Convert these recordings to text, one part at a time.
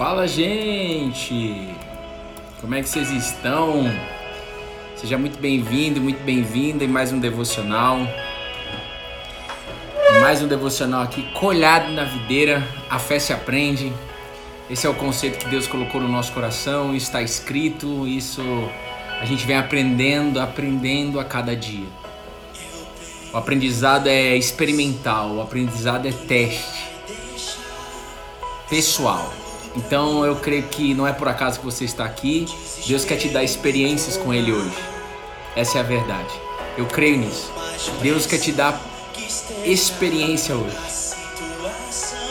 Fala, gente! Como é que vocês estão? Seja muito bem-vindo, muito bem-vinda em mais um devocional. Mais um devocional aqui, colhado na videira, a fé se aprende. Esse é o conceito que Deus colocou no nosso coração, está escrito, isso a gente vem aprendendo, aprendendo a cada dia. O aprendizado é experimental, o aprendizado é teste pessoal. Então eu creio que não é por acaso que você está aqui. Deus quer te dar experiências com Ele hoje. Essa é a verdade. Eu creio nisso. Deus quer te dar experiência hoje.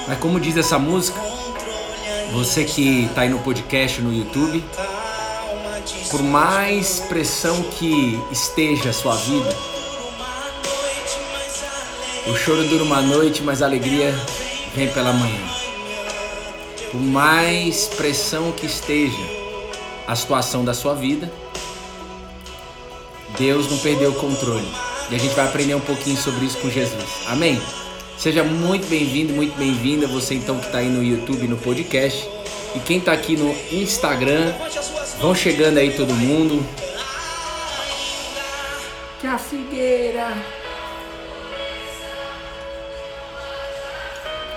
Mas como diz essa música, você que está aí no podcast, no YouTube, por mais pressão que esteja a sua vida, o choro dura uma noite, mas a alegria vem pela manhã. Por mais pressão que esteja a situação da sua vida, Deus não perdeu o controle. E a gente vai aprender um pouquinho sobre isso com Jesus. Amém? Seja muito bem-vindo, muito bem-vinda, você então que está aí no YouTube, no podcast. E quem está aqui no Instagram, vão chegando aí todo mundo. Que a figueira.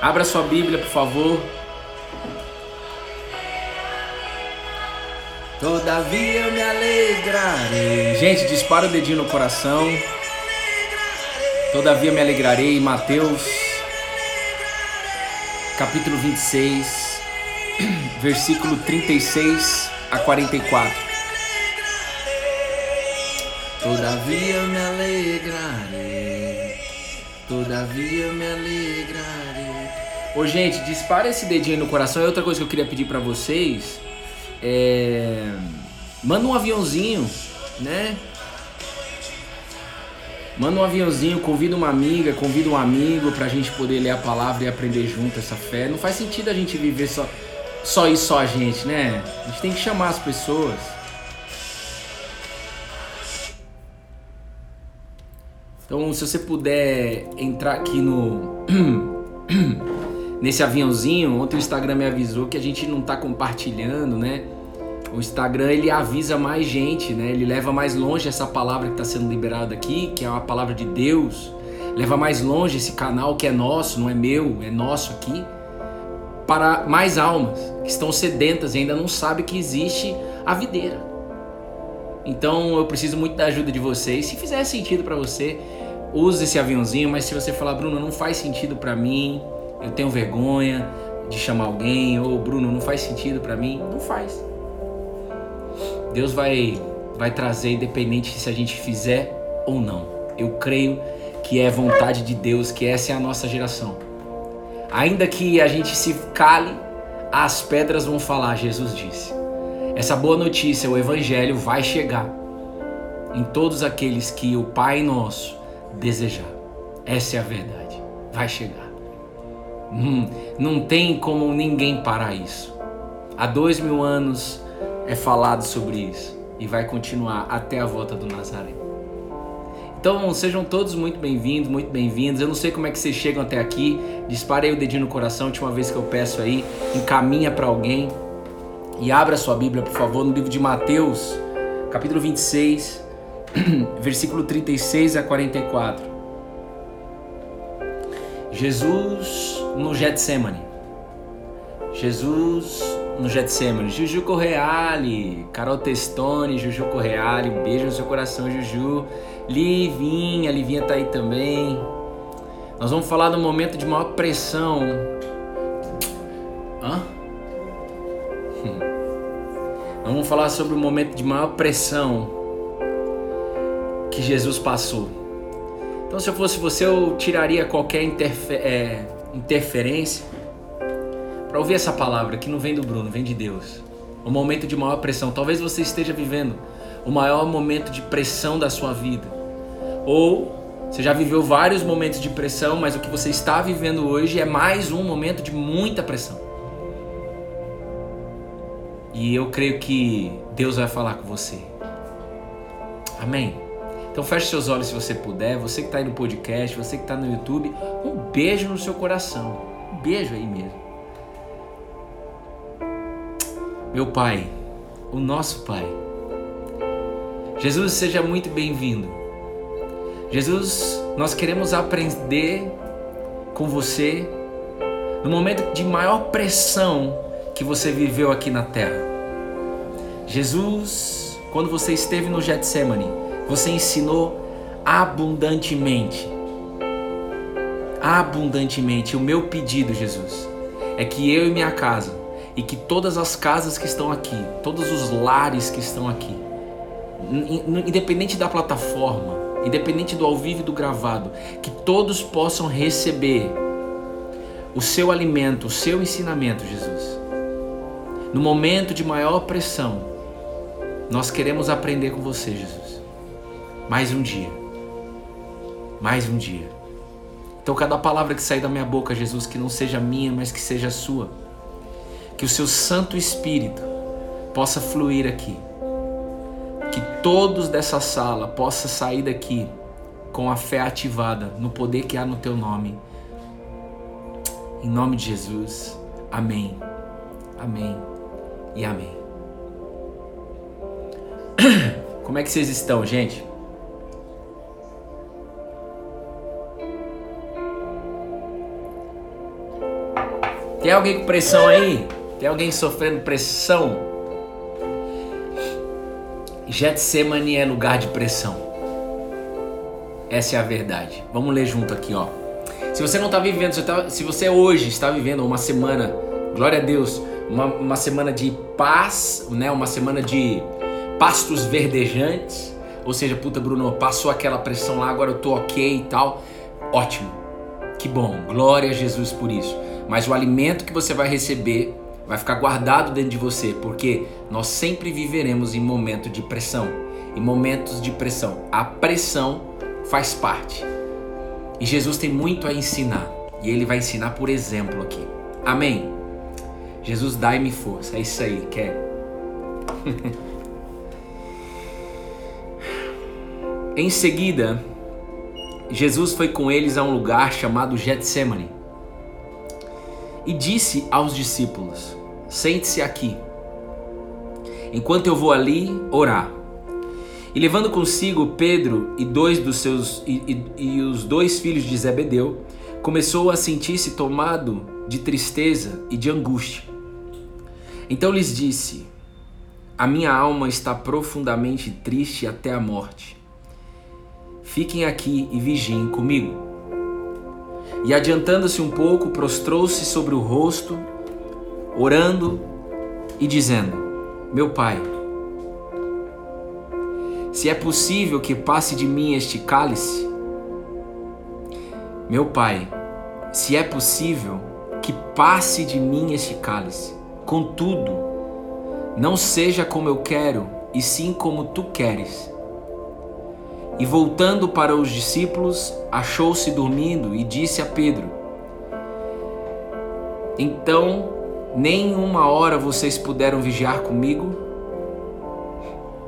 Abra sua Bíblia, por favor. Todavia eu me alegrarei. Gente, dispara o dedinho no coração. Todavia me alegrarei. Mateus, capítulo 26, versículo 36 a 44. Todavia eu me alegrarei. Todavia eu me alegrarei. Ô, gente, dispara esse dedinho no coração. E outra coisa que eu queria pedir para vocês é, manda um aviãozinho, né? Manda um aviãozinho, convida uma amiga, convida um amigo pra gente poder ler a palavra e aprender junto essa fé. Não faz sentido a gente viver só, só isso só a gente, né? A gente tem que chamar as pessoas. Então, se você puder entrar aqui no nesse aviãozinho, ontem o Instagram me avisou que a gente não tá compartilhando, né? O Instagram ele avisa mais gente, né? Ele leva mais longe essa palavra que está sendo liberada aqui, que é uma palavra de Deus. Leva mais longe esse canal que é nosso, não é meu, é nosso aqui, para mais almas que estão sedentas e ainda não sabem que existe a videira. Então eu preciso muito da ajuda de vocês. Se fizer sentido para você, use esse aviãozinho, mas se você falar, Bruno, não faz sentido para mim, eu tenho vergonha de chamar alguém, ou Bruno, não faz sentido para mim, não faz. Deus vai vai trazer independente se a gente fizer ou não. Eu creio que é vontade de Deus, que essa é a nossa geração. Ainda que a gente se cale, as pedras vão falar, Jesus disse. Essa boa notícia, o evangelho vai chegar em todos aqueles que o Pai nosso desejar. Essa é a verdade. Vai chegar. Hum, não tem como ninguém parar isso. Há dois mil anos é falado sobre isso e vai continuar até a volta do Nazaré. Então sejam todos muito bem-vindos, muito bem-vindos. Eu não sei como é que vocês chegam até aqui. Dispare aí o dedinho no coração, última vez que eu peço aí, encaminha para alguém e abra sua Bíblia, por favor, no livro de Mateus, capítulo 26, versículo 36 a 44. Jesus no Getsemane. Jesus no Getsemane. Juju Correale, Carol Testone, Juju Correale, um beijo no seu coração, Juju. Livinha, Livinha tá aí também. Nós vamos falar do momento de maior pressão. Hã? Hum. Nós vamos falar sobre o momento de maior pressão que Jesus passou. Então, se eu fosse você, eu tiraria qualquer é, interferência para ouvir essa palavra que não vem do Bruno, vem de Deus. Um momento de maior pressão. Talvez você esteja vivendo o maior momento de pressão da sua vida. Ou você já viveu vários momentos de pressão, mas o que você está vivendo hoje é mais um momento de muita pressão. E eu creio que Deus vai falar com você. Amém? Então feche seus olhos se você puder. Você que está aí no podcast, você que está no YouTube, um beijo no seu coração. Um beijo aí mesmo. meu Pai, o nosso Pai. Jesus, seja muito bem-vindo. Jesus, nós queremos aprender com você no momento de maior pressão que você viveu aqui na terra. Jesus, quando você esteve no Getsemane, você ensinou abundantemente. Abundantemente. O meu pedido, Jesus, é que eu e minha casa, e que todas as casas que estão aqui, todos os lares que estão aqui, independente da plataforma, independente do ao vivo e do gravado, que todos possam receber o seu alimento, o seu ensinamento, Jesus. No momento de maior pressão, nós queremos aprender com você, Jesus. Mais um dia. Mais um dia. Então, cada palavra que sair da minha boca, Jesus, que não seja minha, mas que seja sua. Que o seu Santo Espírito possa fluir aqui que todos dessa sala possam sair daqui com a fé ativada no poder que há no teu nome. Em nome de Jesus. Amém. Amém. E amém. Como é que vocês estão, gente? Tem alguém com pressão aí? Tem alguém sofrendo pressão? Getsemane é lugar de pressão. Essa é a verdade. Vamos ler junto aqui, ó. Se você não está vivendo, se, tá, se você hoje está vivendo uma semana, glória a Deus, uma, uma semana de paz, né? Uma semana de pastos verdejantes. Ou seja, puta, Bruno, passou aquela pressão lá, agora eu tô ok e tal. Ótimo. Que bom. Glória a Jesus por isso. Mas o alimento que você vai receber vai ficar guardado dentro de você, porque nós sempre viveremos em momentos de pressão, em momentos de pressão. A pressão faz parte. E Jesus tem muito a ensinar, e ele vai ensinar por exemplo aqui. Amém. Jesus dai-me força. É isso aí, quer. em seguida, Jesus foi com eles a um lugar chamado Getsemane e disse aos discípulos: Sente-se aqui, enquanto eu vou ali orar. E levando consigo Pedro e dois dos seus e, e, e os dois filhos de Zebedeu, começou a sentir-se tomado de tristeza e de angústia. Então lhes disse: A minha alma está profundamente triste até a morte. Fiquem aqui e vigiem comigo. E adiantando-se um pouco, prostrou-se sobre o rosto, orando e dizendo: Meu Pai, se é possível que passe de mim este cálice, meu Pai, se é possível que passe de mim este cálice, contudo, não seja como eu quero, e sim como tu queres. E voltando para os discípulos, achou-se dormindo e disse a Pedro: Então, nem uma hora vocês puderam vigiar comigo?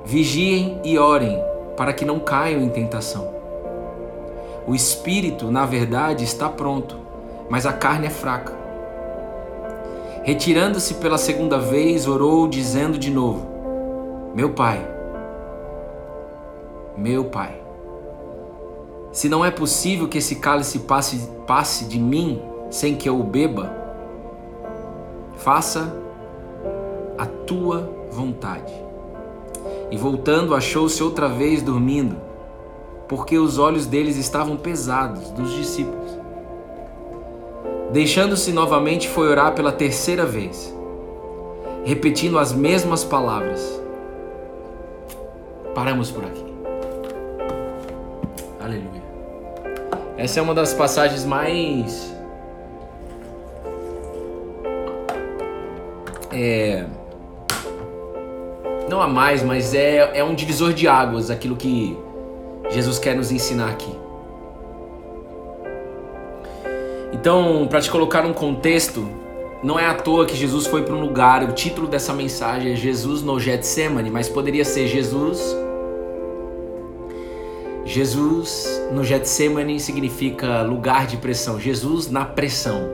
Vigiem e orem, para que não caiam em tentação. O espírito, na verdade, está pronto, mas a carne é fraca. Retirando-se pela segunda vez, orou, dizendo de novo: Meu pai, meu Pai. Se não é possível que esse cálice passe, passe de mim sem que eu o beba, faça a tua vontade. E voltando, achou-se outra vez dormindo, porque os olhos deles estavam pesados, dos discípulos. Deixando-se novamente, foi orar pela terceira vez, repetindo as mesmas palavras. Paramos por aqui. Aleluia. Essa é uma das passagens mais. É. Não há mais, mas é, é um divisor de águas aquilo que Jesus quer nos ensinar aqui. Então, para te colocar num contexto, não é à toa que Jesus foi para um lugar, o título dessa mensagem é Jesus no Getsemane, mas poderia ser Jesus Jesus no Getsemane significa lugar de pressão. Jesus na pressão.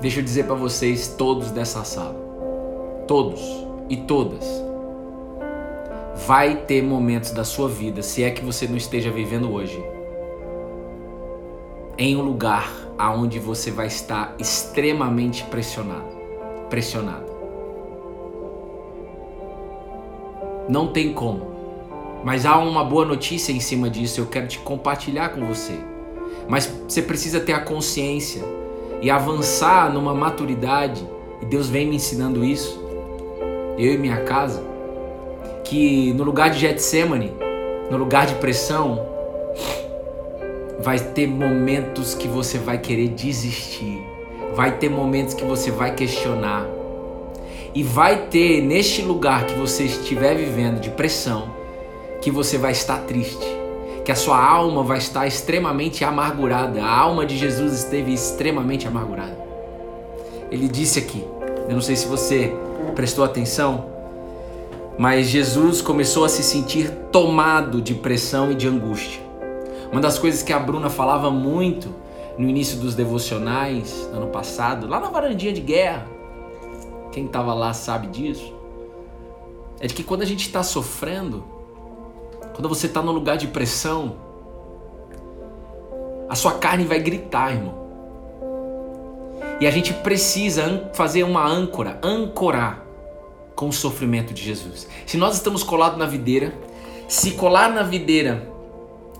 Deixa eu dizer para vocês, todos dessa sala, todos e todas, vai ter momentos da sua vida, se é que você não esteja vivendo hoje, em um lugar aonde você vai estar extremamente pressionado, pressionado. Não tem como. Mas há uma boa notícia em cima disso, eu quero te compartilhar com você. Mas você precisa ter a consciência e avançar numa maturidade, e Deus vem me ensinando isso, eu e minha casa, que no lugar de Getsemane, no lugar de pressão, vai ter momentos que você vai querer desistir, vai ter momentos que você vai questionar, e vai ter neste lugar que você estiver vivendo de pressão, que você vai estar triste, que a sua alma vai estar extremamente amargurada. A alma de Jesus esteve extremamente amargurada. Ele disse aqui, eu não sei se você prestou atenção, mas Jesus começou a se sentir tomado de pressão e de angústia. Uma das coisas que a Bruna falava muito no início dos devocionais ano passado, lá na varandinha de guerra, quem estava lá sabe disso, é de que quando a gente está sofrendo, quando você está no lugar de pressão, a sua carne vai gritar, irmão. E a gente precisa fazer uma âncora, ancorar com o sofrimento de Jesus. Se nós estamos colados na videira, se colar na videira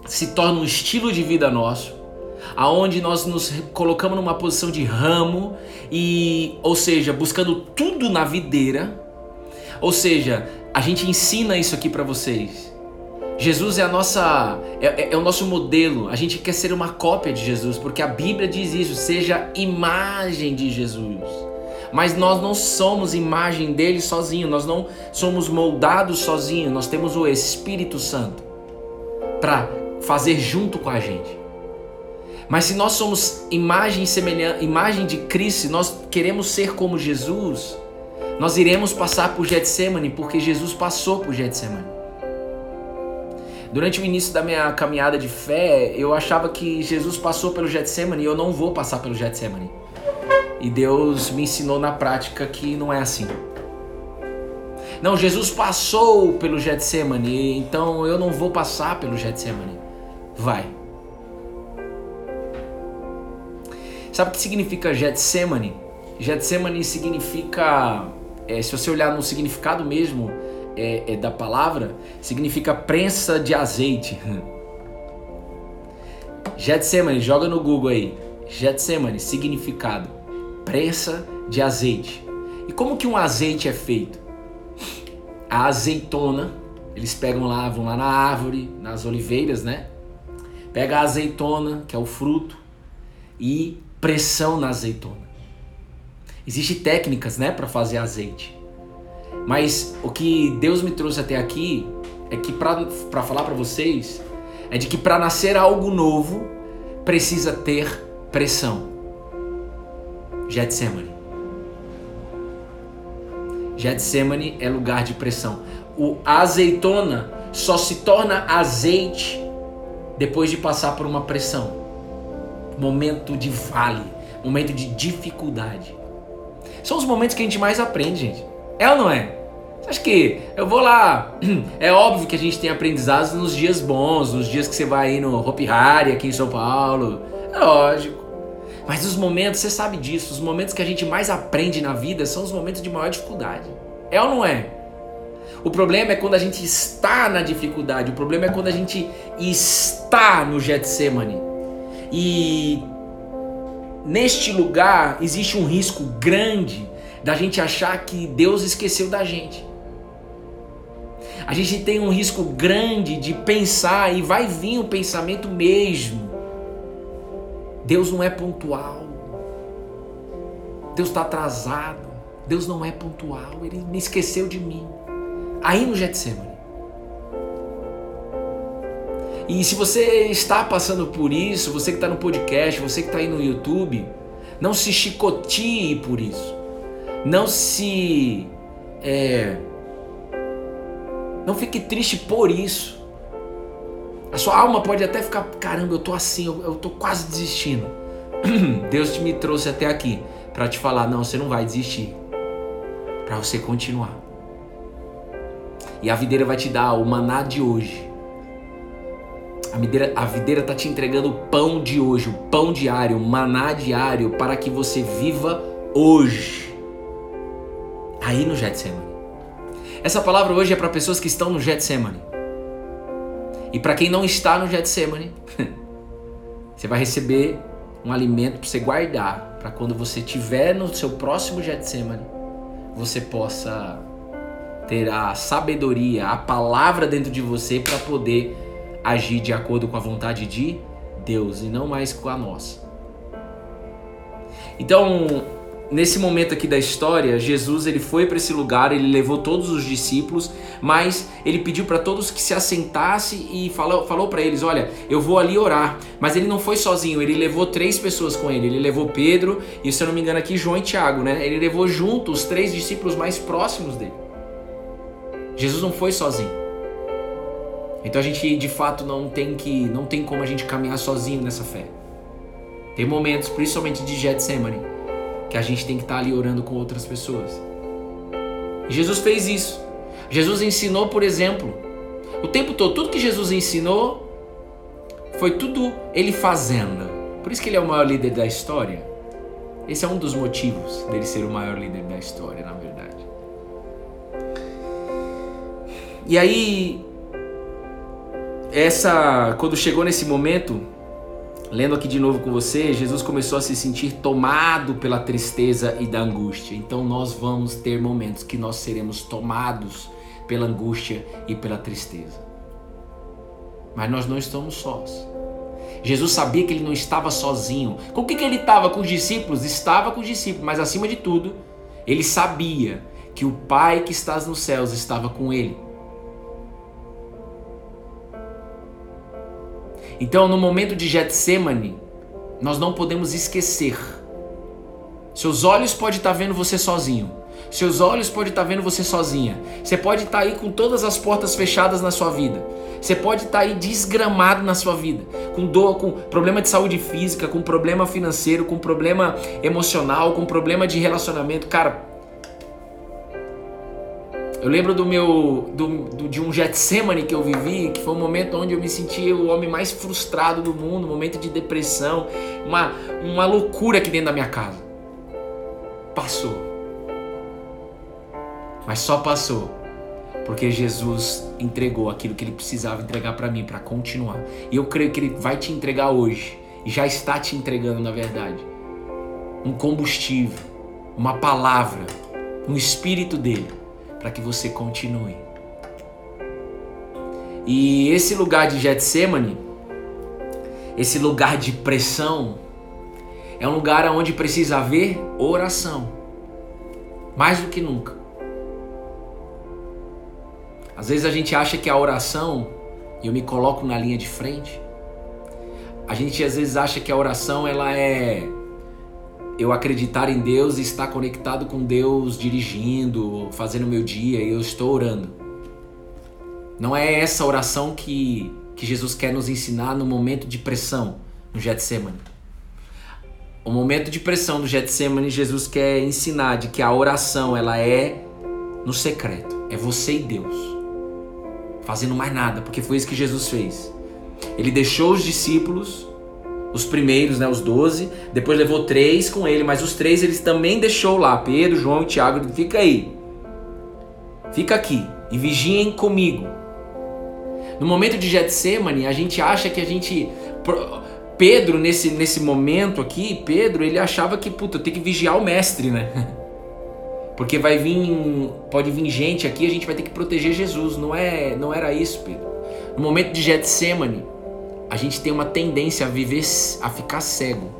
se torna um estilo de vida nosso, aonde nós nos colocamos numa posição de ramo e, ou seja, buscando tudo na videira. Ou seja, a gente ensina isso aqui para vocês. Jesus é a nossa é, é, é, o nosso modelo. A gente quer ser uma cópia de Jesus, porque a Bíblia diz isso, seja imagem de Jesus. Mas nós não somos imagem dele sozinho, nós não somos moldados sozinho, nós temos o Espírito Santo para fazer junto com a gente. Mas se nós somos imagem imagem de Cristo, se nós queremos ser como Jesus, nós iremos passar por Getsemane, porque Jesus passou por Getsemane. Durante o início da minha caminhada de fé, eu achava que Jesus passou pelo Getsemane e eu não vou passar pelo Getsemane. E Deus me ensinou na prática que não é assim. Não, Jesus passou pelo Getsemane, então eu não vou passar pelo Getsemane. Vai. Sabe o que significa Getsemane? Getsemane significa, é, se você olhar no significado mesmo, é, é da palavra significa prensa de azeite. Getsemane, joga no Google aí. Getsemane, significado: prensa de azeite. E como que um azeite é feito? A azeitona, eles pegam lá, vão lá na árvore, nas oliveiras, né? Pega a azeitona, que é o fruto, e pressão na azeitona. Existem técnicas, né, para fazer azeite. Mas o que Deus me trouxe até aqui é que para falar para vocês é de que para nascer algo novo precisa ter pressão. Getsemane. Getsemane é lugar de pressão. O azeitona só se torna azeite depois de passar por uma pressão. Momento de vale, momento de dificuldade. São os momentos que a gente mais aprende, gente. É ou não é? Você acha que eu vou lá? É óbvio que a gente tem aprendizados nos dias bons, nos dias que você vai ir no Hopi Hari aqui em São Paulo. É lógico. Mas os momentos, você sabe disso, os momentos que a gente mais aprende na vida são os momentos de maior dificuldade. É ou não é? O problema é quando a gente está na dificuldade, o problema é quando a gente está no Getsemane. E neste lugar existe um risco grande da gente achar que Deus esqueceu da gente. A gente tem um risco grande de pensar e vai vir o pensamento mesmo. Deus não é pontual. Deus está atrasado. Deus não é pontual. Ele me esqueceu de mim. Aí no Getsemane. E se você está passando por isso, você que está no podcast, você que está aí no YouTube, não se chicotee por isso. Não se. É, não fique triste por isso. A sua alma pode até ficar, caramba, eu tô assim, eu, eu tô quase desistindo. Deus me trouxe até aqui para te falar: não, você não vai desistir. Para você continuar. E a videira vai te dar o maná de hoje. A videira, a videira tá te entregando o pão de hoje, o pão diário, o maná diário, para que você viva hoje. Aí no Getsemane. Essa palavra hoje é para pessoas que estão no Getsemane. E para quem não está no Getsemane, você vai receber um alimento para você guardar, para quando você estiver no seu próximo Getsemane, você possa ter a sabedoria, a palavra dentro de você para poder agir de acordo com a vontade de Deus e não mais com a nossa. Então, nesse momento aqui da história, Jesus ele foi para esse lugar, ele levou todos os discípulos, mas ele pediu para todos que se assentasse e falou, falou para eles: Olha, eu vou ali orar. Mas ele não foi sozinho, ele levou três pessoas com ele. Ele levou Pedro e, se eu não me engano, aqui João e Tiago, né? Ele levou junto os três discípulos mais próximos dele. Jesus não foi sozinho. Então a gente de fato não tem que não tem como a gente caminhar sozinho nessa fé. Tem momentos, principalmente de Getsemane, que a gente tem que estar ali orando com outras pessoas. E Jesus fez isso. Jesus ensinou, por exemplo, o tempo todo, tudo que Jesus ensinou foi tudo ele fazendo. Por isso que ele é o maior líder da história. Esse é um dos motivos dele ser o maior líder da história, na verdade. E aí, essa, quando chegou nesse momento, lendo aqui de novo com você, Jesus começou a se sentir tomado pela tristeza e da angústia. Então nós vamos ter momentos que nós seremos tomados pela angústia e pela tristeza. Mas nós não estamos sós. Jesus sabia que ele não estava sozinho. Com o que, que ele estava com os discípulos? Estava com os discípulos, mas acima de tudo, ele sabia que o Pai que estás nos céus estava com ele. Então, no momento de Getsemane, nós não podemos esquecer. Seus olhos podem estar vendo você sozinho. Seus olhos podem estar vendo você sozinha. Você pode estar aí com todas as portas fechadas na sua vida. Você pode estar aí desgramado na sua vida, com dor, com problema de saúde física, com problema financeiro, com problema emocional, com problema de relacionamento. Cara, eu lembro do meu do, do, de um Getsemane que eu vivi, que foi um momento onde eu me sentia o homem mais frustrado do mundo, um momento de depressão, uma, uma loucura aqui dentro da minha casa. Passou. Mas só passou porque Jesus entregou aquilo que ele precisava entregar para mim para continuar. E eu creio que ele vai te entregar hoje e já está te entregando na verdade. Um combustível, uma palavra, um espírito dele para que você continue. E esse lugar de Getsemane, esse lugar de pressão, é um lugar onde precisa haver oração, mais do que nunca. Às vezes a gente acha que a oração, e eu me coloco na linha de frente, a gente às vezes acha que a oração ela é eu acreditar em Deus e estar conectado com Deus dirigindo, fazendo meu dia e eu estou orando. Não é essa oração que, que Jesus quer nos ensinar no momento de pressão no Getsemane. O momento de pressão do Getsemane, Jesus quer ensinar de que a oração ela é no secreto, é você e Deus. Fazendo mais nada, porque foi isso que Jesus fez. Ele deixou os discípulos os primeiros, né, os doze, depois levou três com ele, mas os três eles também deixou lá, Pedro, João e Tiago, fica aí, fica aqui e vigiem comigo. No momento de Getsemane, a gente acha que a gente, Pedro nesse, nesse momento aqui, Pedro ele achava que puta, tem que vigiar o mestre, né? Porque vai vir, pode vir gente aqui, a gente vai ter que proteger Jesus. Não é, não era isso, Pedro. No momento de Getsemane, a gente tem uma tendência a viver, a ficar cego.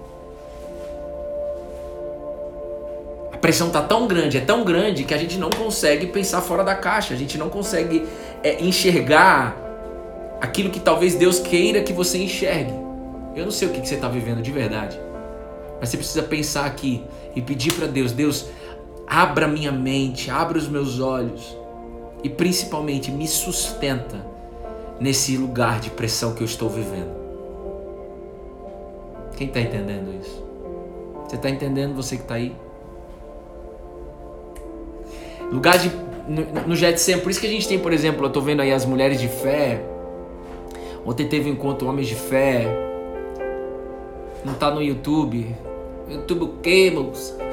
A pressão tá tão grande, é tão grande que a gente não consegue pensar fora da caixa, a gente não consegue é, enxergar aquilo que talvez Deus queira que você enxergue. Eu não sei o que, que você está vivendo de verdade, mas você precisa pensar aqui e pedir para Deus: Deus, abra minha mente, abra os meus olhos e principalmente me sustenta nesse lugar de pressão que eu estou vivendo. Quem está entendendo isso? Você está entendendo, você que está aí? Lugar de. No, no Getsemane, por isso que a gente tem, por exemplo, eu estou vendo aí as mulheres de fé. Ontem teve um encontro Homens de Fé. Não está no YouTube. YouTube moço?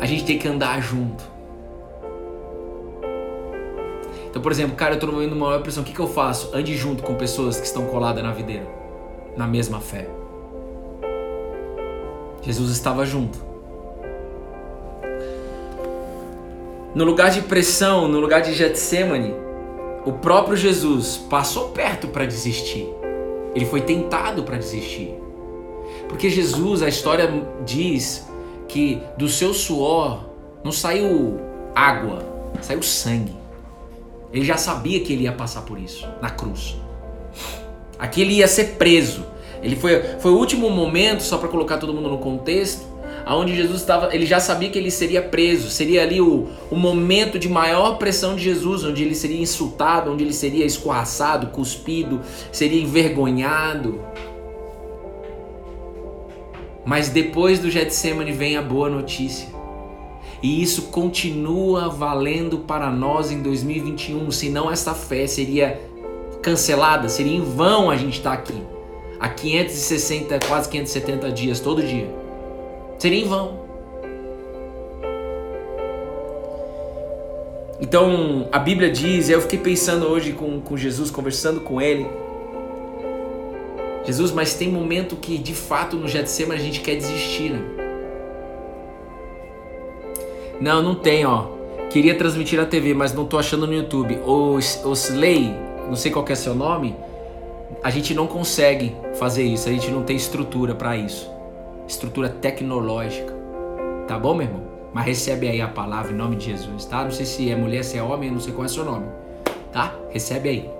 A gente tem que andar junto. Então, por exemplo, cara, eu estou vivendo uma maior pressão. O que, que eu faço? Ande junto com pessoas que estão coladas na videira, na mesma fé. Jesus estava junto. No lugar de pressão, no lugar de Getsemane, o próprio Jesus passou perto para desistir. Ele foi tentado para desistir. Porque Jesus, a história diz que do seu suor não saiu água, saiu sangue. Ele já sabia que ele ia passar por isso na cruz. Aqui ele ia ser preso. Ele foi, foi o último momento, só para colocar todo mundo no contexto, aonde Jesus estava, ele já sabia que ele seria preso, seria ali o, o momento de maior pressão de Jesus, onde ele seria insultado, onde ele seria escorraçado, cuspido, seria envergonhado. Mas depois do Getsemane vem a boa notícia. E isso continua valendo para nós em 2021, senão essa fé seria cancelada, seria em vão a gente estar aqui. Há 560, quase 570 dias, todo dia. Seria em vão. Então a Bíblia diz, eu fiquei pensando hoje com, com Jesus, conversando com ele. Jesus, mas tem momento que de fato no Getsemane a gente quer desistir, né? Não, não tem, ó. Queria transmitir na TV, mas não tô achando no YouTube. O, o Slay, não sei qual é seu nome, a gente não consegue fazer isso, a gente não tem estrutura para isso. Estrutura tecnológica. Tá bom, meu irmão? Mas recebe aí a palavra em nome de Jesus, tá? Não sei se é mulher, se é homem, não sei qual é seu nome. Tá? Recebe aí.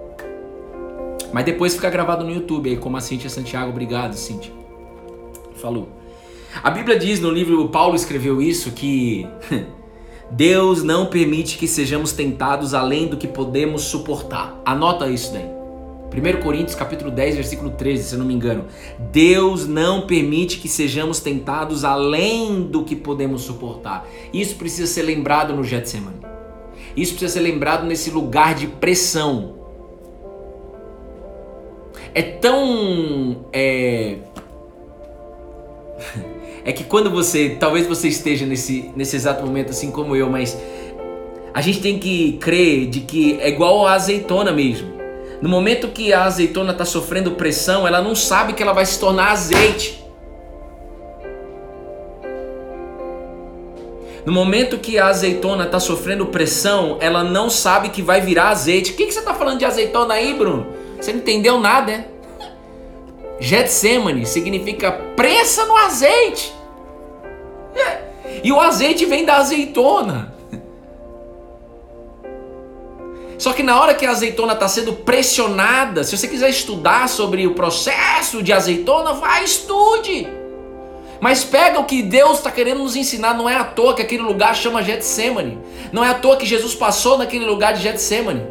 Mas depois fica gravado no YouTube aí, como a Cíntia Santiago. Obrigado, Cíntia. Falou. A Bíblia diz no livro, Paulo escreveu isso, que Deus não permite que sejamos tentados além do que podemos suportar. Anota isso daí. 1 Coríntios capítulo 10, versículo 13, se eu não me engano. Deus não permite que sejamos tentados além do que podemos suportar. Isso precisa ser lembrado no Getsemane. Isso precisa ser lembrado nesse lugar de pressão. É tão é, é que quando você, talvez você esteja nesse, nesse exato momento assim como eu, mas a gente tem que crer de que é igual a azeitona mesmo. No momento que a azeitona está sofrendo pressão, ela não sabe que ela vai se tornar azeite. No momento que a azeitona está sofrendo pressão, ela não sabe que vai virar azeite. O que, que você está falando de azeitona aí, Bruno? Você não entendeu nada, né? Getsemane significa pressa no azeite. E o azeite vem da azeitona. Só que na hora que a azeitona está sendo pressionada, se você quiser estudar sobre o processo de azeitona, vai estude. Mas pega o que Deus está querendo nos ensinar. Não é à toa que aquele lugar chama Getsemane. Não é à toa que Jesus passou naquele lugar de Getsemane.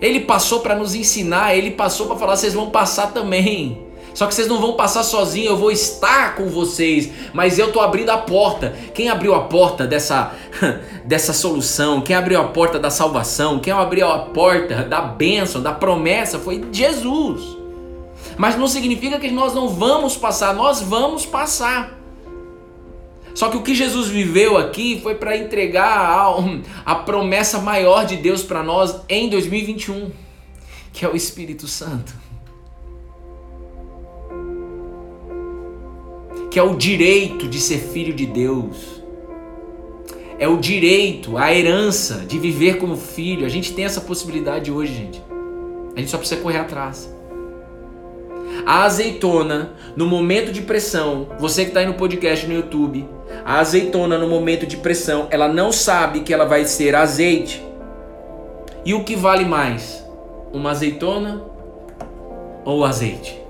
Ele passou para nos ensinar. Ele passou para falar: vocês vão passar também. Só que vocês não vão passar sozinhos, eu vou estar com vocês, mas eu tô abrindo a porta. Quem abriu a porta dessa dessa solução? Quem abriu a porta da salvação? Quem abriu a porta da bênção, da promessa foi Jesus. Mas não significa que nós não vamos passar, nós vamos passar. Só que o que Jesus viveu aqui foi para entregar a, a promessa maior de Deus para nós em 2021, que é o Espírito Santo. Que é o direito de ser filho de Deus. É o direito, a herança de viver como filho. A gente tem essa possibilidade hoje, gente. A gente só precisa correr atrás. A azeitona, no momento de pressão, você que está aí no podcast no YouTube, a azeitona no momento de pressão, ela não sabe que ela vai ser azeite. E o que vale mais? Uma azeitona ou azeite?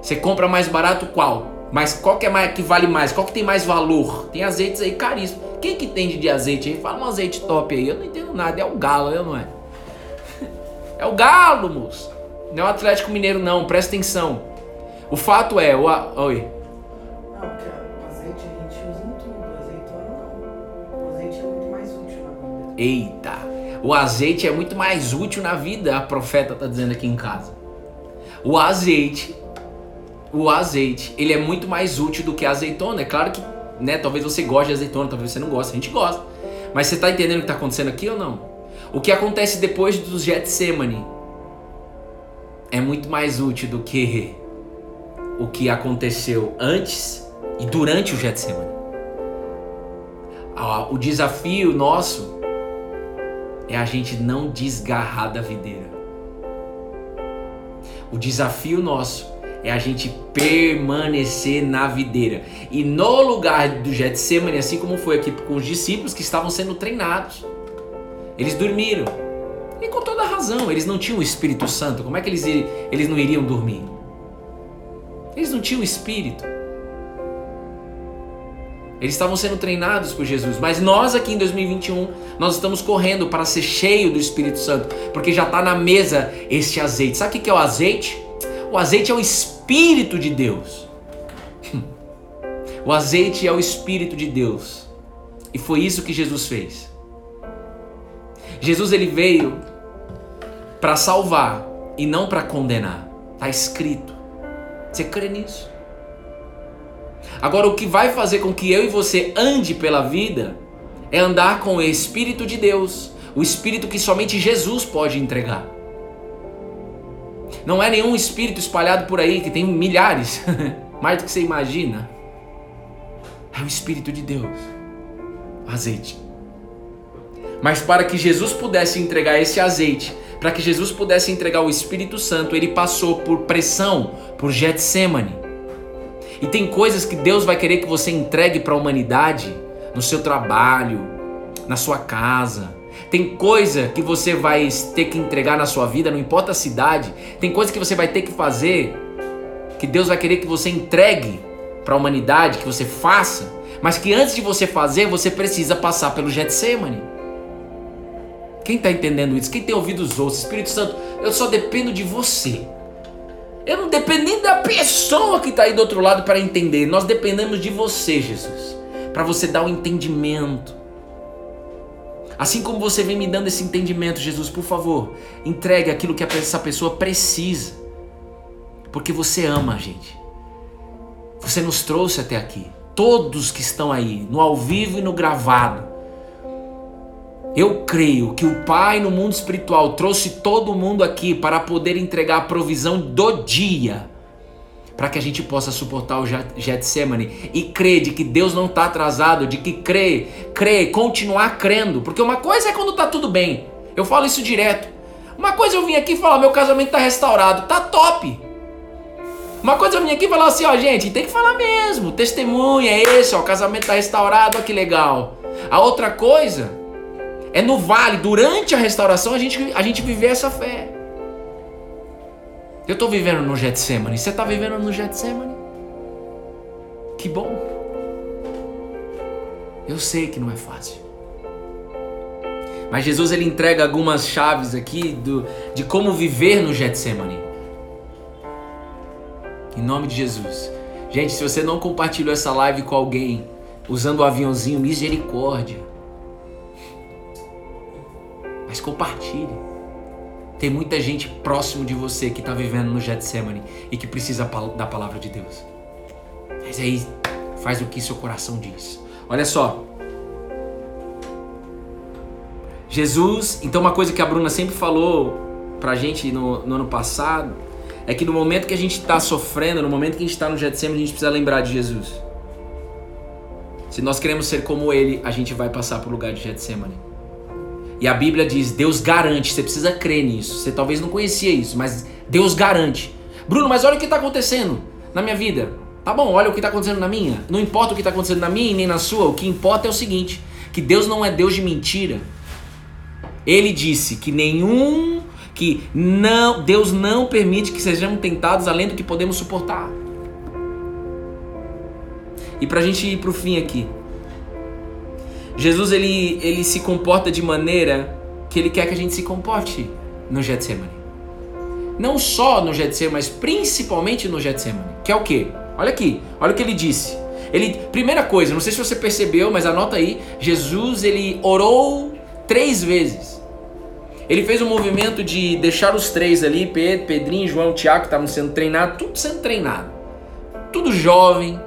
Você compra mais barato qual? Mas qual que é mais que vale mais? Qual que tem mais valor? Tem azeites aí caríssimos. Quem que entende de azeite aí? Fala um azeite top aí. Eu não entendo nada. É o galo, eu não é? É o galo, moço. Não é o Atlético Mineiro, não, presta atenção. O fato é, o. Oi. Não, o azeite a gente usa em tudo, azeitona não. O azeite é muito mais útil na vida. Eita! O azeite é muito mais útil na vida, a profeta está dizendo aqui em casa. O azeite, o azeite, ele é muito mais útil do que a azeitona. É claro que, né, talvez você goste de azeitona, talvez você não goste, a gente gosta. Mas você está entendendo o que está acontecendo aqui ou não? O que acontece depois do Getsemane é muito mais útil do que o que aconteceu antes e durante o Getsemane. O desafio nosso é a gente não desgarrar da videira. O desafio nosso é a gente permanecer na videira. E no lugar do Getsemane, assim como foi aqui com os discípulos que estavam sendo treinados, eles dormiram. E com toda razão, eles não tinham o Espírito Santo. Como é que eles, eles não iriam dormir? Eles não tinham o Espírito. Eles estavam sendo treinados por Jesus, mas nós aqui em 2021, nós estamos correndo para ser cheio do Espírito Santo, porque já está na mesa este azeite. Sabe o que é o azeite? O azeite é o Espírito de Deus. O azeite é o Espírito de Deus. E foi isso que Jesus fez. Jesus ele veio para salvar e não para condenar. Está escrito. Você crê nisso? Agora, o que vai fazer com que eu e você ande pela vida é andar com o Espírito de Deus, o Espírito que somente Jesus pode entregar. Não é nenhum espírito espalhado por aí, que tem milhares, mais do que você imagina. É o Espírito de Deus, azeite. Mas para que Jesus pudesse entregar esse azeite, para que Jesus pudesse entregar o Espírito Santo, ele passou por pressão, por Getsemane. E tem coisas que Deus vai querer que você entregue para a humanidade, no seu trabalho, na sua casa. Tem coisa que você vai ter que entregar na sua vida, não importa a cidade. Tem coisa que você vai ter que fazer que Deus vai querer que você entregue para a humanidade, que você faça, mas que antes de você fazer, você precisa passar pelo Getsemane. Quem está entendendo isso? Quem tem ouvido os outros? Espírito Santo, eu só dependo de você. Eu não dependo nem da pessoa que está aí do outro lado para entender. Nós dependemos de você, Jesus, para você dar o entendimento. Assim como você vem me dando esse entendimento, Jesus, por favor, entregue aquilo que essa pessoa precisa. Porque você ama a gente. Você nos trouxe até aqui. Todos que estão aí, no ao vivo e no gravado. Eu creio que o Pai no mundo espiritual trouxe todo mundo aqui para poder entregar a provisão do dia. Para que a gente possa suportar o Getsemane e crer de que Deus não está atrasado, de que crer, crer, continuar crendo. Porque uma coisa é quando tá tudo bem. Eu falo isso direto. Uma coisa é eu vim aqui falar, meu casamento tá restaurado, tá top. Uma coisa eu vim aqui falar assim, ó, gente, tem que falar mesmo. Testemunha é esse, ó, o casamento tá restaurado, ó, que legal. A outra coisa é no vale, durante a restauração, a gente, a gente viver essa fé. Eu tô vivendo no Getsemane, você tá vivendo no Getsemane? Que bom. Eu sei que não é fácil. Mas Jesus ele entrega algumas chaves aqui do, de como viver no Getsemane. Em nome de Jesus. Gente, se você não compartilhou essa live com alguém usando o aviãozinho, misericórdia. Mas compartilhe. Tem muita gente próximo de você que está vivendo no Getsemane e que precisa da palavra de Deus. Mas aí, faz o que seu coração diz. Olha só. Jesus, então uma coisa que a Bruna sempre falou pra gente no, no ano passado é que no momento que a gente está sofrendo, no momento que a gente está no Getsemane, a gente precisa lembrar de Jesus. Se nós queremos ser como ele, a gente vai passar por lugar de Getsemane. E a Bíblia diz: Deus garante, você precisa crer nisso. Você talvez não conhecia isso, mas Deus garante. Bruno, mas olha o que está acontecendo na minha vida. Tá bom, olha o que está acontecendo na minha. Não importa o que está acontecendo na minha e nem na sua, o que importa é o seguinte: que Deus não é Deus de mentira. Ele disse que nenhum, que não, Deus não permite que sejamos tentados além do que podemos suportar. E pra gente ir pro fim aqui. Jesus ele, ele se comporta de maneira que ele quer que a gente se comporte no Getsemane. não só no Getsemane, mas principalmente no Getsemane, que é o quê? Olha aqui, olha o que ele disse. Ele, primeira coisa, não sei se você percebeu, mas anota aí, Jesus ele orou três vezes. Ele fez um movimento de deixar os três ali, Pedro, Pedrinho, João, Tiago, que estavam sendo treinados, tudo sendo treinado. Tudo jovem,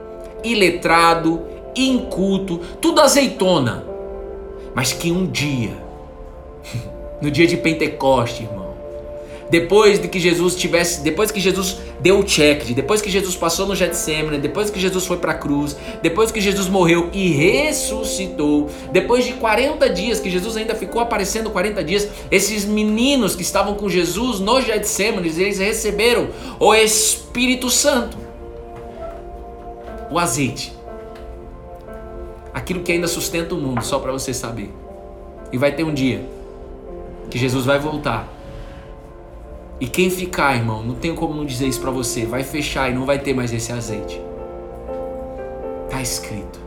iletrado, inculto, tudo azeitona. Mas que um dia, no dia de Pentecoste, irmão, depois de que Jesus tivesse, depois que Jesus deu o check, depois que Jesus passou no Getsemane, depois que Jesus foi para a cruz, depois que Jesus morreu e ressuscitou, depois de 40 dias que Jesus ainda ficou aparecendo 40 dias, esses meninos que estavam com Jesus no Getsemane, eles receberam o Espírito Santo. O azeite. Aquilo que ainda sustenta o mundo, só para você saber. E vai ter um dia que Jesus vai voltar e quem ficar, irmão, não tem como não dizer isso para você, vai fechar e não vai ter mais esse azeite. Tá escrito.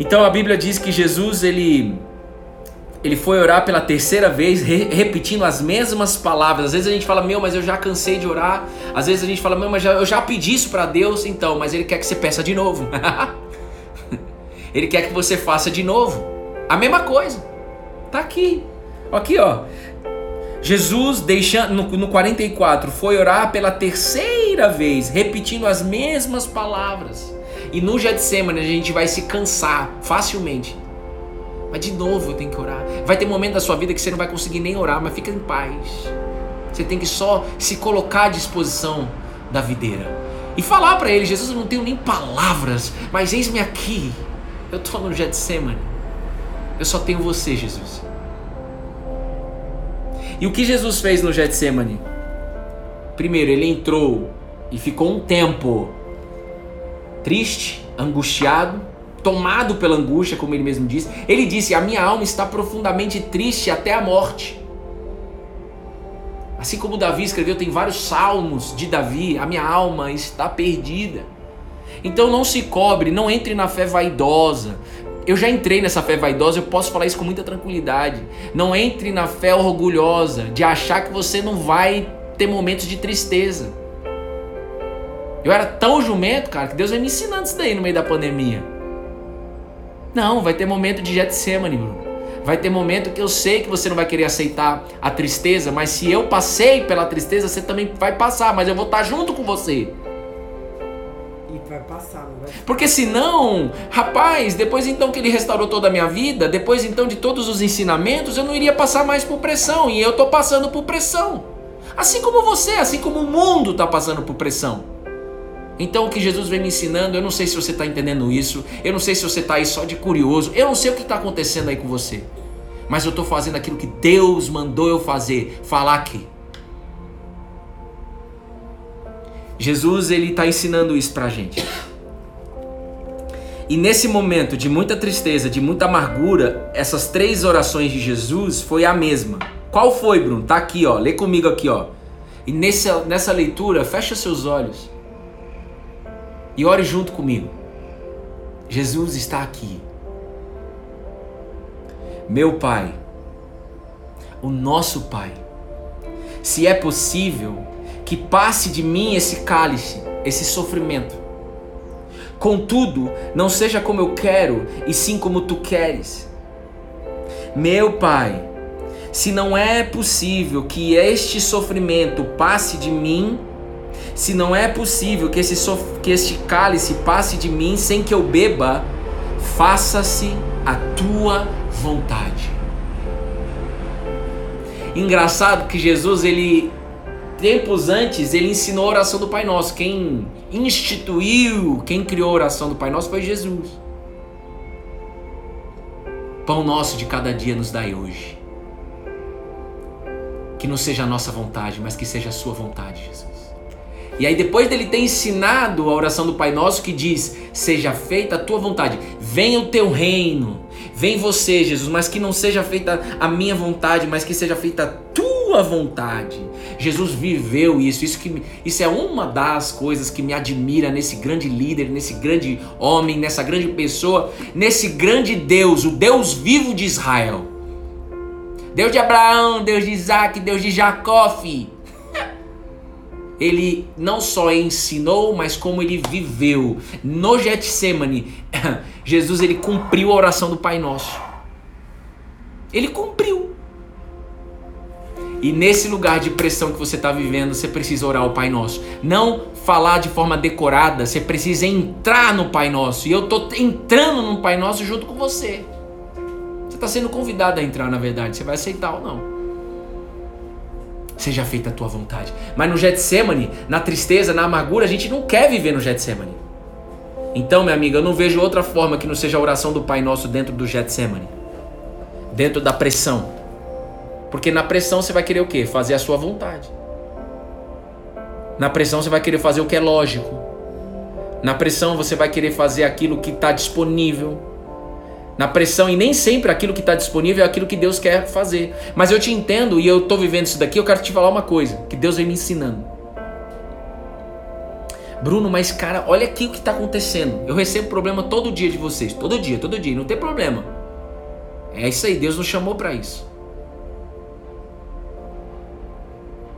Então a Bíblia diz que Jesus ele ele foi orar pela terceira vez, re, repetindo as mesmas palavras. Às vezes a gente fala, meu, mas eu já cansei de orar. Às vezes a gente fala, meu, mas já, eu já pedi isso para Deus, então, mas Ele quer que você peça de novo. ele quer que você faça de novo. A mesma coisa. Tá aqui. Aqui, ó. Jesus, deixando, no, no 44, foi orar pela terceira vez, repetindo as mesmas palavras. E no Getsemane a gente vai se cansar facilmente. Mas de novo eu tenho que orar. Vai ter momento da sua vida que você não vai conseguir nem orar, mas fica em paz. Você tem que só se colocar à disposição da videira. E falar para ele, Jesus, eu não tenho nem palavras, mas eis-me aqui. Eu estou no Getsemane. Eu só tenho você, Jesus. E o que Jesus fez no Getsemane? Primeiro, ele entrou e ficou um tempo triste, angustiado, tomado pela angústia, como ele mesmo disse. Ele disse: A minha alma está profundamente triste até a morte. Assim como Davi escreveu, tem vários salmos de Davi: A minha alma está perdida. Então não se cobre, não entre na fé vaidosa, eu já entrei nessa fé vaidosa, eu posso falar isso com muita tranquilidade. Não entre na fé orgulhosa de achar que você não vai ter momentos de tristeza. Eu era tão jumento, cara, que Deus vai me ensinando isso daí no meio da pandemia. Não, vai ter momento de Getsemane, Bruno. Vai ter momento que eu sei que você não vai querer aceitar a tristeza, mas se eu passei pela tristeza, você também vai passar, mas eu vou estar junto com você. Vai passar, não vai Porque senão, rapaz, depois então que ele restaurou toda a minha vida, depois então de todos os ensinamentos, eu não iria passar mais por pressão. E eu tô passando por pressão. Assim como você, assim como o mundo está passando por pressão. Então o que Jesus vem me ensinando, eu não sei se você está entendendo isso, eu não sei se você está aí só de curioso, eu não sei o que está acontecendo aí com você. Mas eu estou fazendo aquilo que Deus mandou eu fazer, falar aqui. Jesus ele está ensinando isso para a gente. E nesse momento de muita tristeza, de muita amargura, essas três orações de Jesus foi a mesma. Qual foi, Bruno? Tá aqui, ó. Lê comigo aqui, ó. E nessa, nessa leitura, fecha seus olhos e ore junto comigo. Jesus está aqui. Meu Pai, o nosso Pai, se é possível, que passe de mim esse cálice, esse sofrimento. Contudo, não seja como eu quero, e sim como tu queres. Meu Pai, se não é possível que este sofrimento passe de mim, se não é possível que, esse que este cálice passe de mim sem que eu beba, faça-se a tua vontade. Engraçado que Jesus ele tempos antes ele ensinou a oração do Pai Nosso. Quem instituiu, quem criou a oração do Pai Nosso foi Jesus. Pão nosso de cada dia nos dai hoje. Que não seja a nossa vontade, mas que seja a sua vontade, Jesus. E aí depois dele ter ensinado a oração do Pai Nosso que diz: "Seja feita a tua vontade, venha o teu reino, vem você, Jesus, mas que não seja feita a minha vontade, mas que seja feita a tua vontade". Jesus viveu isso. Isso, que, isso é uma das coisas que me admira nesse grande líder, nesse grande homem, nessa grande pessoa, nesse grande Deus, o Deus vivo de Israel. Deus de Abraão, Deus de Isaac, Deus de Jacó. Ele não só ensinou, mas como ele viveu. No Getsemane, Jesus ele cumpriu a oração do Pai Nosso. Ele cumpriu. E nesse lugar de pressão que você está vivendo, você precisa orar o Pai Nosso. Não falar de forma decorada, você precisa entrar no Pai Nosso. E eu estou entrando no Pai Nosso junto com você. Você está sendo convidado a entrar, na verdade. Você vai aceitar ou não. Seja feita a tua vontade. Mas no Getsemane, na tristeza, na amargura, a gente não quer viver no Getsemane. Então, minha amiga, eu não vejo outra forma que não seja a oração do Pai Nosso dentro do Getsemane. Dentro da pressão. Porque na pressão você vai querer o quê? Fazer a sua vontade. Na pressão você vai querer fazer o que é lógico. Na pressão você vai querer fazer aquilo que está disponível na pressão e nem sempre aquilo que está disponível é aquilo que Deus quer fazer. Mas eu te entendo e eu estou vivendo isso daqui. Eu quero te falar uma coisa que Deus vem me ensinando. Bruno, mas cara, olha aqui o que está acontecendo. Eu recebo problema todo dia de vocês, todo dia, todo dia. Não tem problema. É isso aí. Deus nos chamou para isso.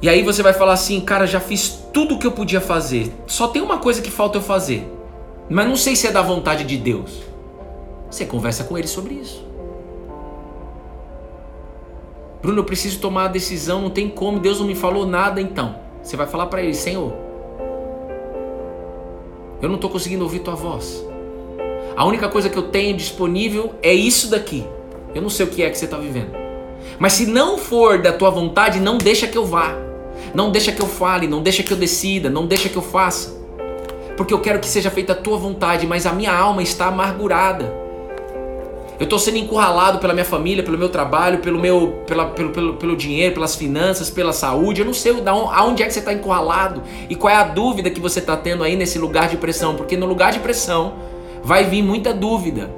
E aí você vai falar assim, cara, já fiz tudo o que eu podia fazer. Só tem uma coisa que falta eu fazer. Mas não sei se é da vontade de Deus. Você conversa com ele sobre isso. Bruno, eu preciso tomar a decisão, não tem como, Deus não me falou nada então. Você vai falar para ele, Senhor, eu não estou conseguindo ouvir tua voz. A única coisa que eu tenho disponível é isso daqui. Eu não sei o que é que você está vivendo. Mas se não for da tua vontade, não deixa que eu vá. Não deixa que eu fale, não deixa que eu decida, não deixa que eu faça. Porque eu quero que seja feita a tua vontade, mas a minha alma está amargurada. Eu estou sendo encurralado pela minha família, pelo meu trabalho, pelo meu, pela, pelo, pelo, pelo dinheiro, pelas finanças, pela saúde. Eu não sei aonde é que você está encurralado e qual é a dúvida que você está tendo aí nesse lugar de pressão, porque no lugar de pressão vai vir muita dúvida.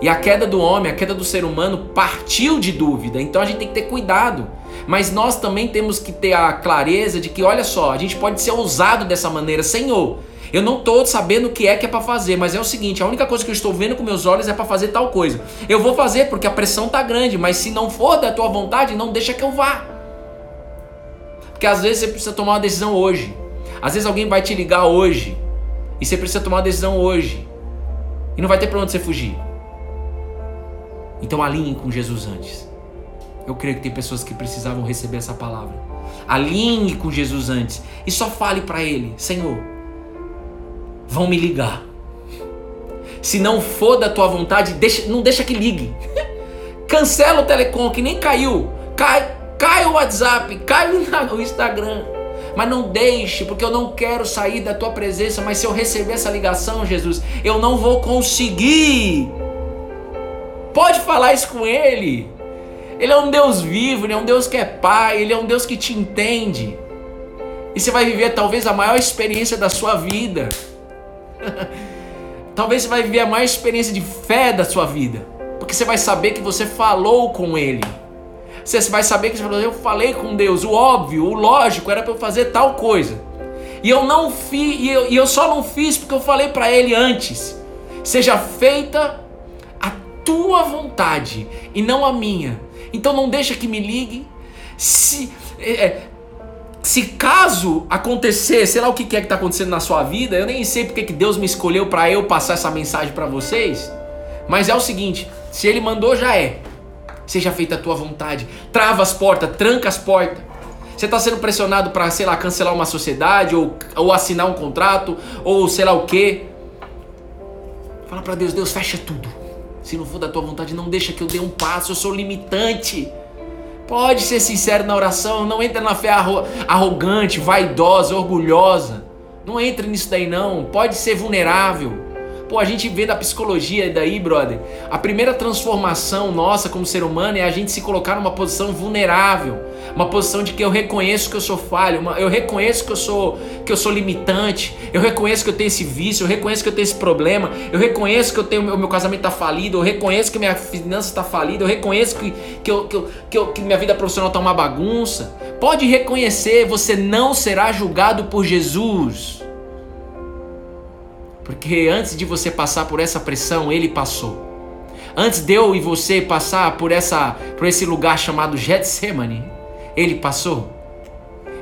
E a queda do homem, a queda do ser humano partiu de dúvida. Então a gente tem que ter cuidado. Mas nós também temos que ter a clareza de que, olha só, a gente pode ser ousado dessa maneira. Senhor, eu não estou sabendo o que é que é para fazer, mas é o seguinte: a única coisa que eu estou vendo com meus olhos é para fazer tal coisa. Eu vou fazer porque a pressão tá grande, mas se não for da tua vontade, não deixa que eu vá. Porque às vezes você precisa tomar uma decisão hoje. Às vezes alguém vai te ligar hoje e você precisa tomar uma decisão hoje. E não vai ter para onde você fugir. Então alinhe com Jesus antes. Eu creio que tem pessoas que precisavam receber essa palavra. Alinhe com Jesus antes e só fale para ele: Senhor, vão me ligar. Se não for da tua vontade, deixa, não deixa que ligue. Cancela o telecom que nem caiu. Cai, cai o WhatsApp, cai o Instagram. Mas não deixe, porque eu não quero sair da tua presença. Mas se eu receber essa ligação, Jesus, eu não vou conseguir. Pode falar isso com Ele. Ele é um Deus vivo, Ele é um Deus que é Pai, Ele é um Deus que te entende. E você vai viver talvez a maior experiência da sua vida. Talvez você vai viver a maior experiência de fé da sua vida. Porque você vai saber que você falou com Ele. Você vai saber que você falou, eu falei com Deus. O óbvio, o lógico era para eu fazer tal coisa. E eu não fiz, e eu, e eu só não fiz porque eu falei para Ele antes. Seja feita tua vontade e não a minha. Então não deixa que me ligue. Se, é, se caso acontecer, sei lá o que é que está acontecendo na sua vida, eu nem sei porque que Deus me escolheu para eu passar essa mensagem para vocês, mas é o seguinte: se Ele mandou, já é. Seja feita a tua vontade. Trava as portas, tranca as portas. Você está sendo pressionado para, sei lá, cancelar uma sociedade ou, ou assinar um contrato ou sei lá o que. Fala para Deus, Deus fecha tudo. Se não for da tua vontade, não deixa que eu dê um passo. Eu sou limitante. Pode ser sincero na oração, não entra na fé arrogante, vaidosa, orgulhosa. Não entra nisso daí não. Pode ser vulnerável. Pô, a gente vê da psicologia daí, brother. A primeira transformação nossa como ser humano é a gente se colocar numa posição vulnerável, uma posição de que eu reconheço que eu sou falho, uma, eu reconheço que eu sou que eu sou limitante, eu reconheço que eu tenho esse vício, eu reconheço que eu tenho esse problema, eu reconheço que eu tenho o meu casamento está falido, eu reconheço que minha finança está falida, eu reconheço que, que, eu, que, eu, que, eu, que minha vida profissional está uma bagunça. Pode reconhecer, você não será julgado por Jesus. Porque antes de você passar por essa pressão, ele passou. Antes de eu e você passar por essa por esse lugar chamado Getsemane, ele passou.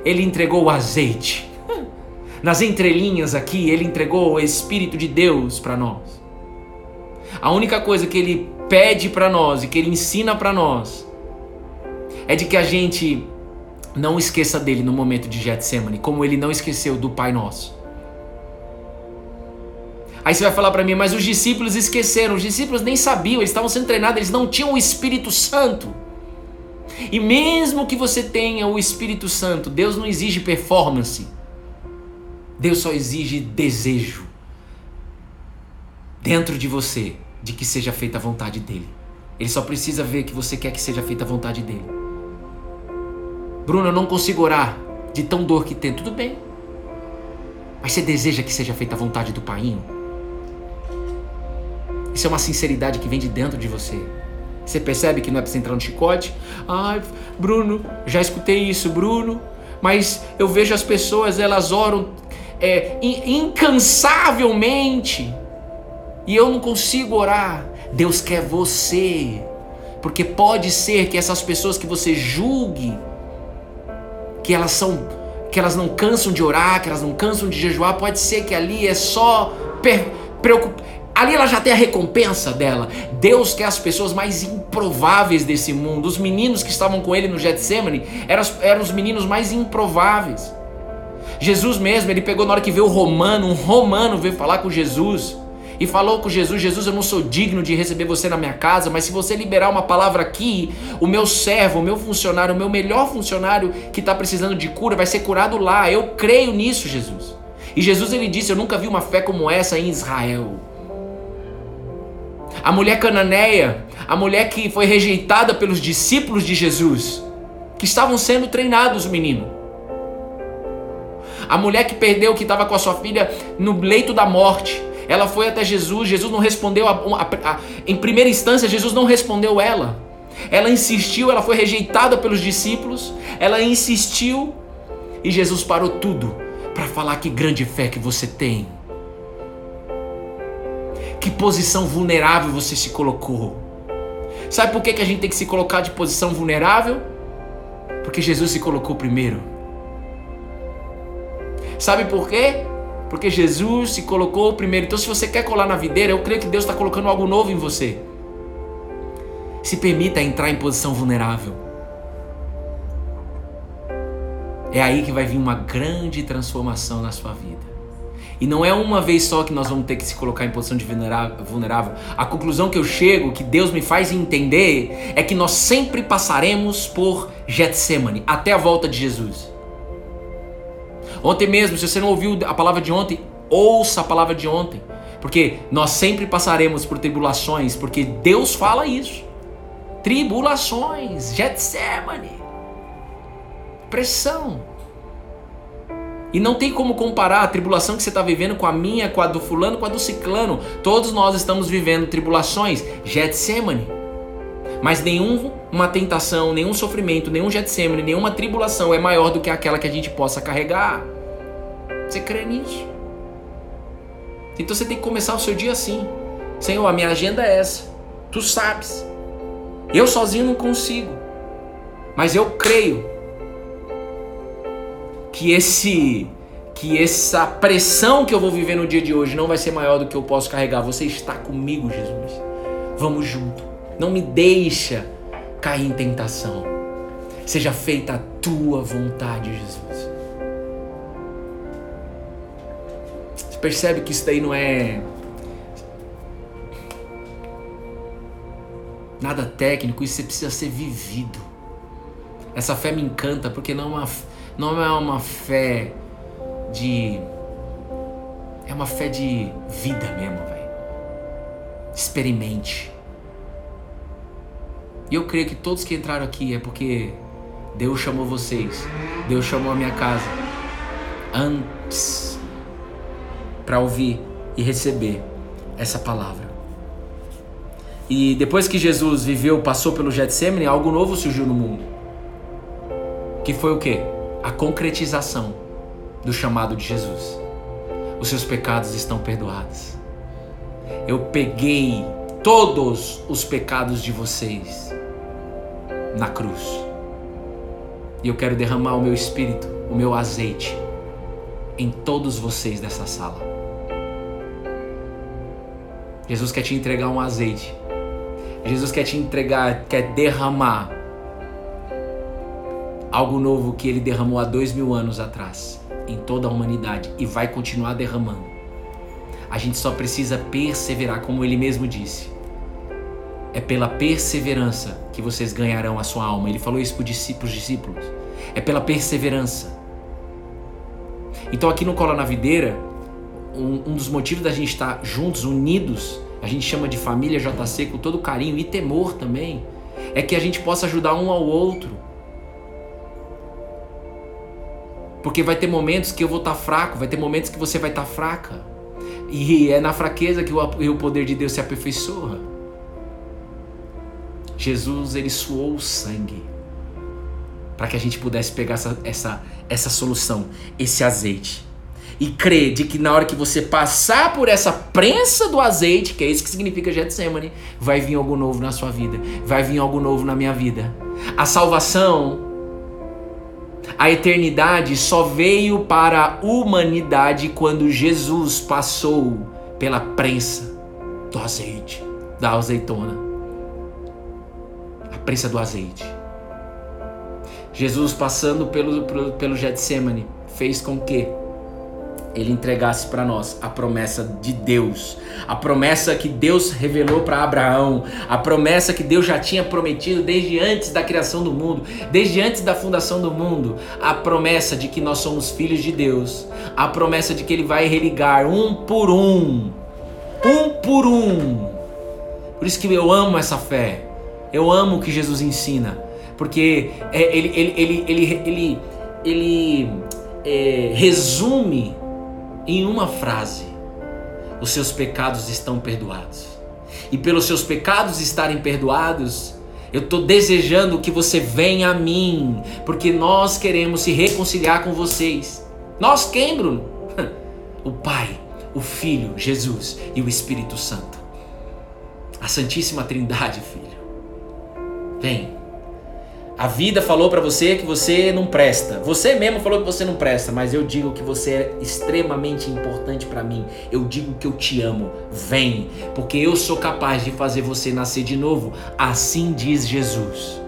Ele entregou o azeite. Nas entrelinhas aqui, ele entregou o espírito de Deus para nós. A única coisa que ele pede para nós e que ele ensina para nós é de que a gente não esqueça dele no momento de Getsemane, como ele não esqueceu do Pai Nosso. Aí você vai falar para mim, mas os discípulos esqueceram. Os discípulos nem sabiam, eles estavam sendo treinados, eles não tinham o Espírito Santo. E mesmo que você tenha o Espírito Santo, Deus não exige performance. Deus só exige desejo dentro de você de que seja feita a vontade dele. Ele só precisa ver que você quer que seja feita a vontade dele. Bruno, eu não consigo orar de tão dor que tem. Tudo bem. Mas você deseja que seja feita a vontade do Pai? Isso é uma sinceridade que vem de dentro de você. Você percebe que não é pra você entrar no chicote? Ai, Bruno, já escutei isso, Bruno. Mas eu vejo as pessoas, elas oram é, incansavelmente e eu não consigo orar. Deus quer você. Porque pode ser que essas pessoas que você julgue, que elas são que elas não cansam de orar, que elas não cansam de jejuar, pode ser que ali é só preocup... ali ela já tem a recompensa dela. Deus quer as pessoas mais improváveis desse mundo. Os meninos que estavam com ele no Getsemane eram, eram os meninos mais improváveis. Jesus mesmo, ele pegou na hora que veio o romano, um romano veio falar com Jesus e falou com Jesus: Jesus, eu não sou digno de receber você na minha casa, mas se você liberar uma palavra aqui, o meu servo, o meu funcionário, o meu melhor funcionário que está precisando de cura vai ser curado lá. Eu creio nisso, Jesus. E Jesus ele disse: Eu nunca vi uma fé como essa em Israel. A mulher cananeia, a mulher que foi rejeitada pelos discípulos de Jesus, que estavam sendo treinados, menino. A mulher que perdeu, que estava com a sua filha no leito da morte. Ela foi até Jesus, Jesus não respondeu. A, a, a, em primeira instância, Jesus não respondeu ela. Ela insistiu, ela foi rejeitada pelos discípulos. Ela insistiu e Jesus parou tudo para falar que grande fé que você tem. Que posição vulnerável você se colocou. Sabe por que, que a gente tem que se colocar de posição vulnerável? Porque Jesus se colocou primeiro. Sabe por quê? Porque Jesus se colocou primeiro. Então, se você quer colar na videira, eu creio que Deus está colocando algo novo em você. Se permita entrar em posição vulnerável. É aí que vai vir uma grande transformação na sua vida. E não é uma vez só que nós vamos ter que se colocar em posição de vulnerável. A conclusão que eu chego, que Deus me faz entender, é que nós sempre passaremos por Getsemane até a volta de Jesus. Ontem mesmo, se você não ouviu a palavra de ontem, ouça a palavra de ontem. Porque nós sempre passaremos por tribulações, porque Deus fala isso. Tribulações, Getsemane, pressão. E não tem como comparar a tribulação que você está vivendo com a minha, com a do fulano, com a do ciclano. Todos nós estamos vivendo tribulações, Getsemane. Mas nenhuma tentação, nenhum sofrimento, nenhum Getsemane, nenhuma tribulação é maior do que aquela que a gente possa carregar. Você crê nisso? Então você tem que começar o seu dia assim. Senhor, a minha agenda é essa. Tu sabes. Eu sozinho não consigo. Mas eu creio que esse que essa pressão que eu vou viver no dia de hoje não vai ser maior do que eu posso carregar. Você está comigo, Jesus. Vamos junto. Não me deixa cair em tentação. Seja feita a tua vontade, Jesus. Você percebe que isso daí não é nada técnico, isso precisa ser vivido. Essa fé me encanta porque não é uma, não é uma fé de. É uma fé de vida mesmo, velho. Experimente. E eu creio que todos que entraram aqui é porque Deus chamou vocês. Deus chamou a minha casa. Antes. Para ouvir e receber essa palavra. E depois que Jesus viveu, passou pelo Getsemane, algo novo surgiu no mundo. Que foi o quê? A concretização do chamado de Jesus. Os seus pecados estão perdoados. Eu peguei todos os pecados de vocês na cruz. E eu quero derramar o meu espírito, o meu azeite em todos vocês dessa sala. Jesus quer te entregar um azeite. Jesus quer te entregar, quer derramar algo novo que ele derramou há dois mil anos atrás em toda a humanidade e vai continuar derramando. A gente só precisa perseverar, como ele mesmo disse. É pela perseverança que vocês ganharão a sua alma. Ele falou isso para os discípulos. É pela perseverança. Então, aqui no Cola na Videira, um, um dos motivos da gente estar juntos, unidos, a gente chama de família JC com todo carinho e temor também, é que a gente possa ajudar um ao outro Porque vai ter momentos que eu vou estar tá fraco, vai ter momentos que você vai estar tá fraca. E é na fraqueza que o poder de Deus se aperfeiçoa. Jesus, ele suou o sangue para que a gente pudesse pegar essa, essa, essa solução, esse azeite. E crer de que na hora que você passar por essa prensa do azeite, que é isso que significa Getsemane, vai vir algo novo na sua vida, vai vir algo novo na minha vida. A salvação a eternidade só veio para a humanidade quando Jesus passou pela prensa do azeite, da azeitona. A prensa do azeite. Jesus passando pelo, pelo, Getsemane fez com que ele entregasse para nós a promessa de Deus, a promessa que Deus revelou para Abraão, a promessa que Deus já tinha prometido desde antes da criação do mundo, desde antes da fundação do mundo, a promessa de que nós somos filhos de Deus, a promessa de que ele vai religar um por um, um por um. Por isso que eu amo essa fé. Eu amo o que Jesus ensina, porque é, ele, ele, ele, ele, ele, ele é, resume em uma frase: os seus pecados estão perdoados. E pelos seus pecados estarem perdoados, eu estou desejando que você venha a mim, porque nós queremos se reconciliar com vocês. Nós quem, Bruno? O Pai, o Filho, Jesus e o Espírito Santo. A Santíssima Trindade, filho. Vem. A vida falou para você que você não presta. Você mesmo falou que você não presta, mas eu digo que você é extremamente importante para mim. Eu digo que eu te amo. Vem, porque eu sou capaz de fazer você nascer de novo. Assim diz Jesus.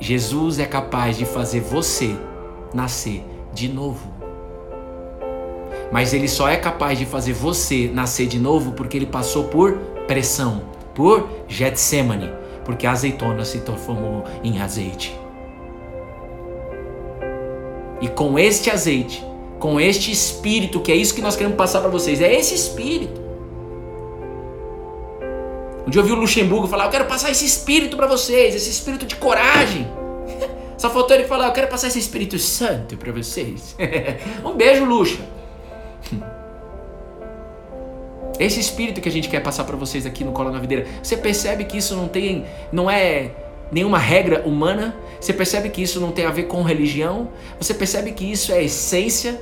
Jesus é capaz de fazer você nascer de novo. Mas ele só é capaz de fazer você nascer de novo porque ele passou por pressão, por Getsemane porque a azeitona se transformou em azeite. E com este azeite, com este espírito, que é isso que nós queremos passar para vocês, é esse espírito. Um dia eu vi o Luxemburgo falar: Eu quero passar esse espírito para vocês, esse espírito de coragem. Só faltou ele falar: Eu quero passar esse Espírito Santo para vocês. um beijo, Luxa. Esse espírito que a gente quer passar para vocês aqui no Cola na Videira. Você percebe que isso não tem, não é nenhuma regra humana? Você percebe que isso não tem a ver com religião? Você percebe que isso é essência?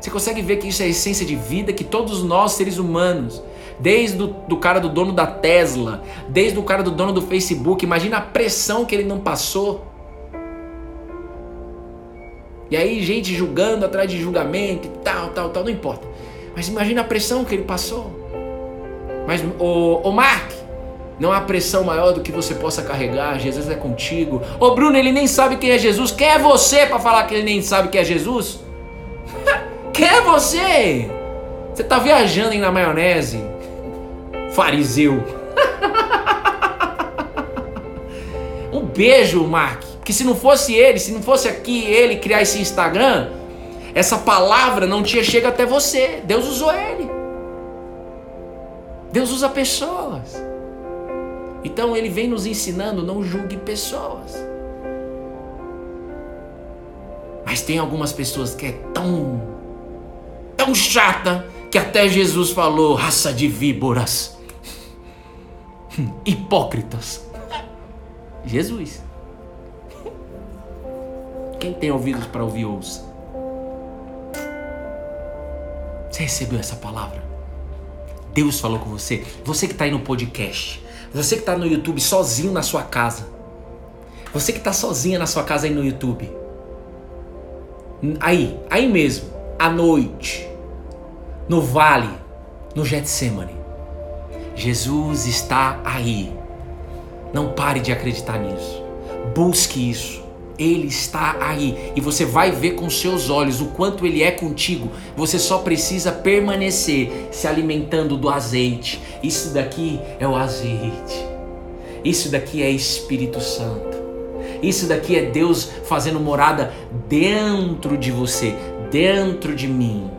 Você consegue ver que isso é essência de vida que todos nós seres humanos, desde o do cara do dono da Tesla, desde o cara do dono do Facebook, imagina a pressão que ele não passou. E aí gente julgando atrás de julgamento e tal, tal, tal, não importa. Mas imagina a pressão que ele passou. Mas, o, Mark, não há pressão maior do que você possa carregar. Jesus é contigo. Ô Bruno, ele nem sabe quem é Jesus. Quem é você para falar que ele nem sabe quem é Jesus? quem é você? Você tá viajando aí na maionese, fariseu. um beijo, Mark. Que se não fosse ele, se não fosse aqui ele criar esse Instagram, essa palavra não tinha chega até você. Deus usou ele. Deus usa pessoas. Então ele vem nos ensinando, não julgue pessoas. Mas tem algumas pessoas que é tão tão chata que até Jesus falou, raça de víboras. Hipócritas. Jesus. Quem tem ouvidos para ouvir, ouça. Você recebeu essa palavra? Deus falou com você. Você que está aí no podcast. Você que está no YouTube sozinho na sua casa. Você que está sozinha na sua casa aí no YouTube. Aí, aí mesmo, à noite, no vale, no Getsemane. Jesus está aí. Não pare de acreditar nisso. Busque isso. Ele está aí e você vai ver com seus olhos o quanto ele é contigo. Você só precisa permanecer se alimentando do azeite. Isso daqui é o azeite. Isso daqui é Espírito Santo. Isso daqui é Deus fazendo morada dentro de você, dentro de mim.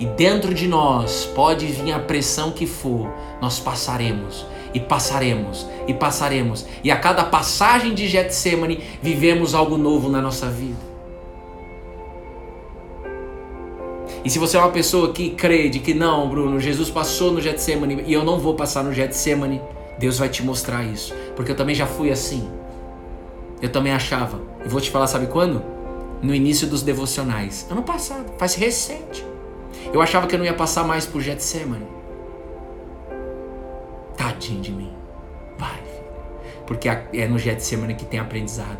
E dentro de nós pode vir a pressão que for, nós passaremos e passaremos e passaremos. E a cada passagem de Getsemane vivemos algo novo na nossa vida. E se você é uma pessoa que crê de que não, Bruno, Jesus passou no Getsemane e eu não vou passar no Getsemane, Deus vai te mostrar isso, porque eu também já fui assim. Eu também achava. E vou te falar, sabe quando? No início dos devocionais. Ano passado, faz recente. Eu achava que eu não ia passar mais por Getsemane. Tadinho de mim. Vai, filho. Porque é no Getsemane que tem aprendizado.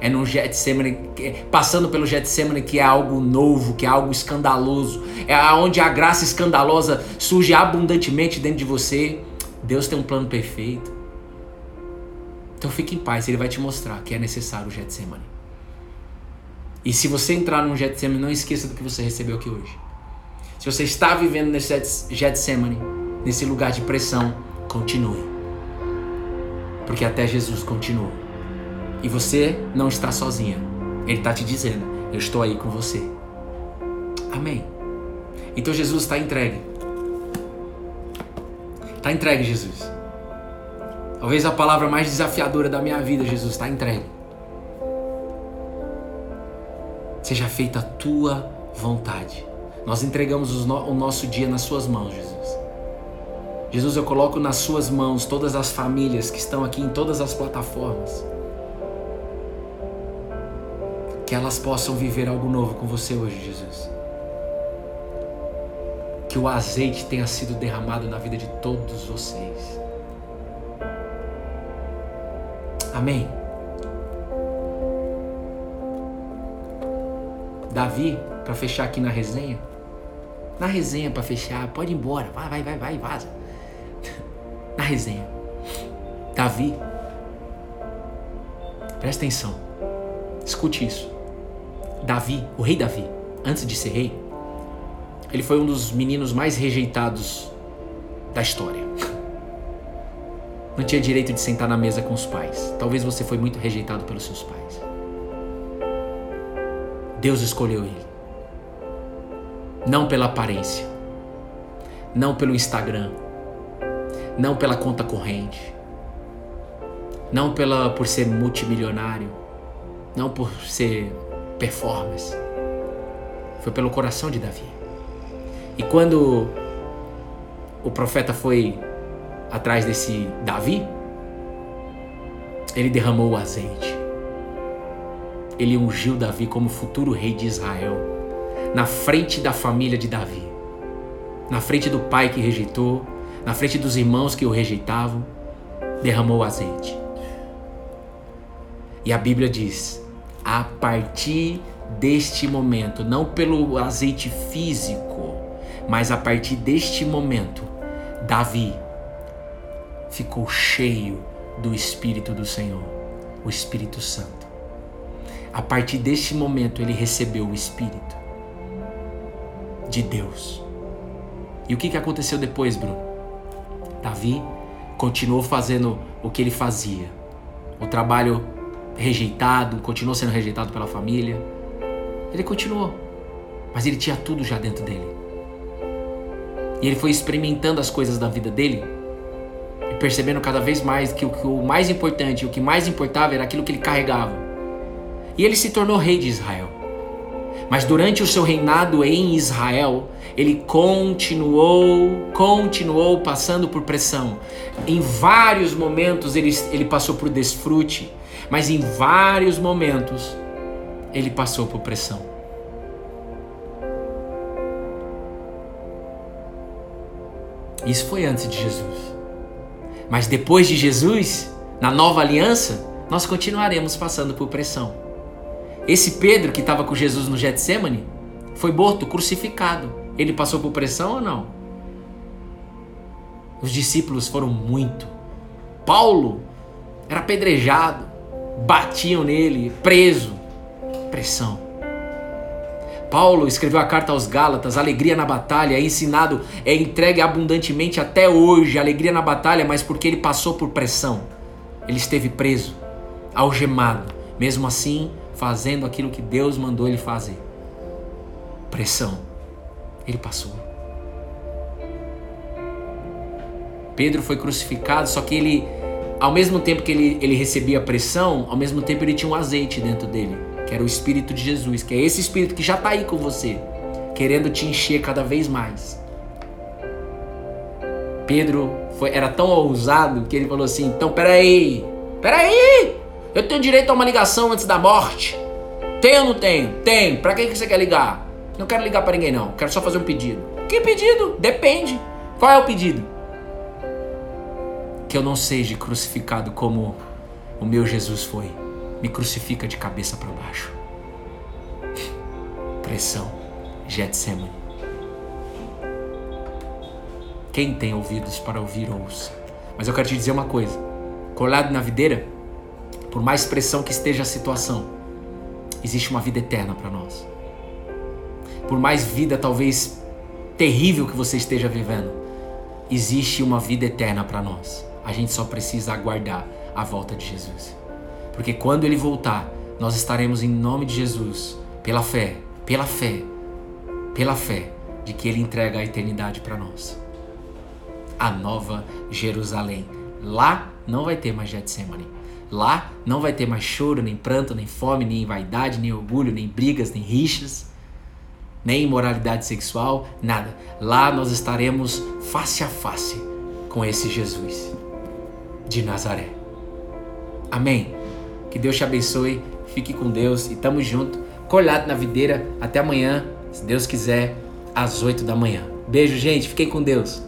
É no Getsemane, passando pelo Getsemane que é algo novo, que é algo escandaloso. É onde a graça escandalosa surge abundantemente dentro de você. Deus tem um plano perfeito. Então fique em paz, ele vai te mostrar que é necessário o Getsemane. E se você entrar num Getsemane, não esqueça do que você recebeu aqui hoje. Se você está vivendo nesse Getsemane, nesse lugar de pressão, continue. Porque até Jesus continua. E você não está sozinha. Ele está te dizendo: Eu estou aí com você. Amém. Então Jesus está entregue. Está entregue, Jesus. Talvez a palavra mais desafiadora da minha vida, Jesus, está entregue. Seja feita a tua vontade. Nós entregamos o nosso dia nas suas mãos, Jesus. Jesus, eu coloco nas suas mãos todas as famílias que estão aqui em todas as plataformas. Que elas possam viver algo novo com você hoje, Jesus. Que o azeite tenha sido derramado na vida de todos vocês. Amém. Davi, para fechar aqui na resenha, na resenha para fechar, pode ir embora, vai, vai, vai, vai, vaza. Na resenha, Davi, presta atenção, escute isso. Davi, o rei Davi, antes de ser rei, ele foi um dos meninos mais rejeitados da história. Não tinha direito de sentar na mesa com os pais. Talvez você foi muito rejeitado pelos seus pais. Deus escolheu ele não pela aparência, não pelo Instagram, não pela conta corrente, não pela por ser multimilionário, não por ser performance. Foi pelo coração de Davi. E quando o profeta foi atrás desse Davi, ele derramou o azeite. Ele ungiu Davi como futuro rei de Israel na frente da família de Davi, na frente do pai que rejeitou, na frente dos irmãos que o rejeitavam, derramou azeite. E a Bíblia diz: a partir deste momento, não pelo azeite físico, mas a partir deste momento, Davi ficou cheio do Espírito do Senhor, o Espírito Santo. A partir deste momento, ele recebeu o Espírito de Deus. E o que, aconteceu depois, Bruno? Davi continuou fazendo o que ele fazia. O trabalho rejeitado, continuou sendo rejeitado pela família. Ele continuou. Mas ele tinha tudo já dentro dele. E ele foi experimentando as coisas da vida dele e percebendo cada vez mais que o, mais importante, o que mais importava era aquilo que ele carregava. E ele se tornou rei de Israel. Mas durante o seu reinado em Israel, ele continuou, continuou passando por pressão. Em vários momentos ele, ele passou por desfrute, mas em vários momentos ele passou por pressão. Isso foi antes de Jesus. Mas depois de Jesus, na nova aliança, nós continuaremos passando por pressão. Esse Pedro que estava com Jesus no Getsemane foi morto, crucificado. Ele passou por pressão ou não? Os discípulos foram muito. Paulo era apedrejado, batiam nele, preso. Pressão. Paulo escreveu a carta aos Gálatas, alegria na batalha, é ensinado, é entregue abundantemente até hoje, alegria na batalha, mas porque ele passou por pressão. Ele esteve preso, algemado, mesmo assim fazendo aquilo que Deus mandou ele fazer. Pressão. Ele passou. Pedro foi crucificado, só que ele, ao mesmo tempo que ele, ele recebia pressão, ao mesmo tempo ele tinha um azeite dentro dele que era o Espírito de Jesus, que é esse Espírito que já está aí com você, querendo te encher cada vez mais. Pedro foi, era tão ousado que ele falou assim: então peraí, peraí, eu tenho direito a uma ligação antes da morte. Tenho ou não tenho? Tem. Pra que você quer ligar? Não quero ligar para ninguém, não. Quero só fazer um pedido. Que pedido? Depende. Qual é o pedido? Que eu não seja crucificado como o meu Jesus foi me crucifica de cabeça para baixo. Pressão, Getsemane. Quem tem ouvidos para ouvir, ouça. Mas eu quero te dizer uma coisa: colado na videira, por mais pressão que esteja a situação, existe uma vida eterna para nós. Por mais vida talvez terrível que você esteja vivendo, existe uma vida eterna para nós. A gente só precisa aguardar a volta de Jesus. Porque quando ele voltar, nós estaremos em nome de Jesus, pela fé, pela fé, pela fé de que ele entrega a eternidade para nós. A nova Jerusalém. Lá não vai ter mais Getsemane. Lá não vai ter mais choro, nem pranto, nem fome, nem vaidade, nem orgulho, nem brigas, nem rixas, nem imoralidade sexual, nada. Lá nós estaremos face a face com esse Jesus de Nazaré. Amém. Que Deus te abençoe. Fique com Deus e tamo junto. Colhado na videira. Até amanhã, se Deus quiser, às 8 da manhã. Beijo, gente. Fiquem com Deus.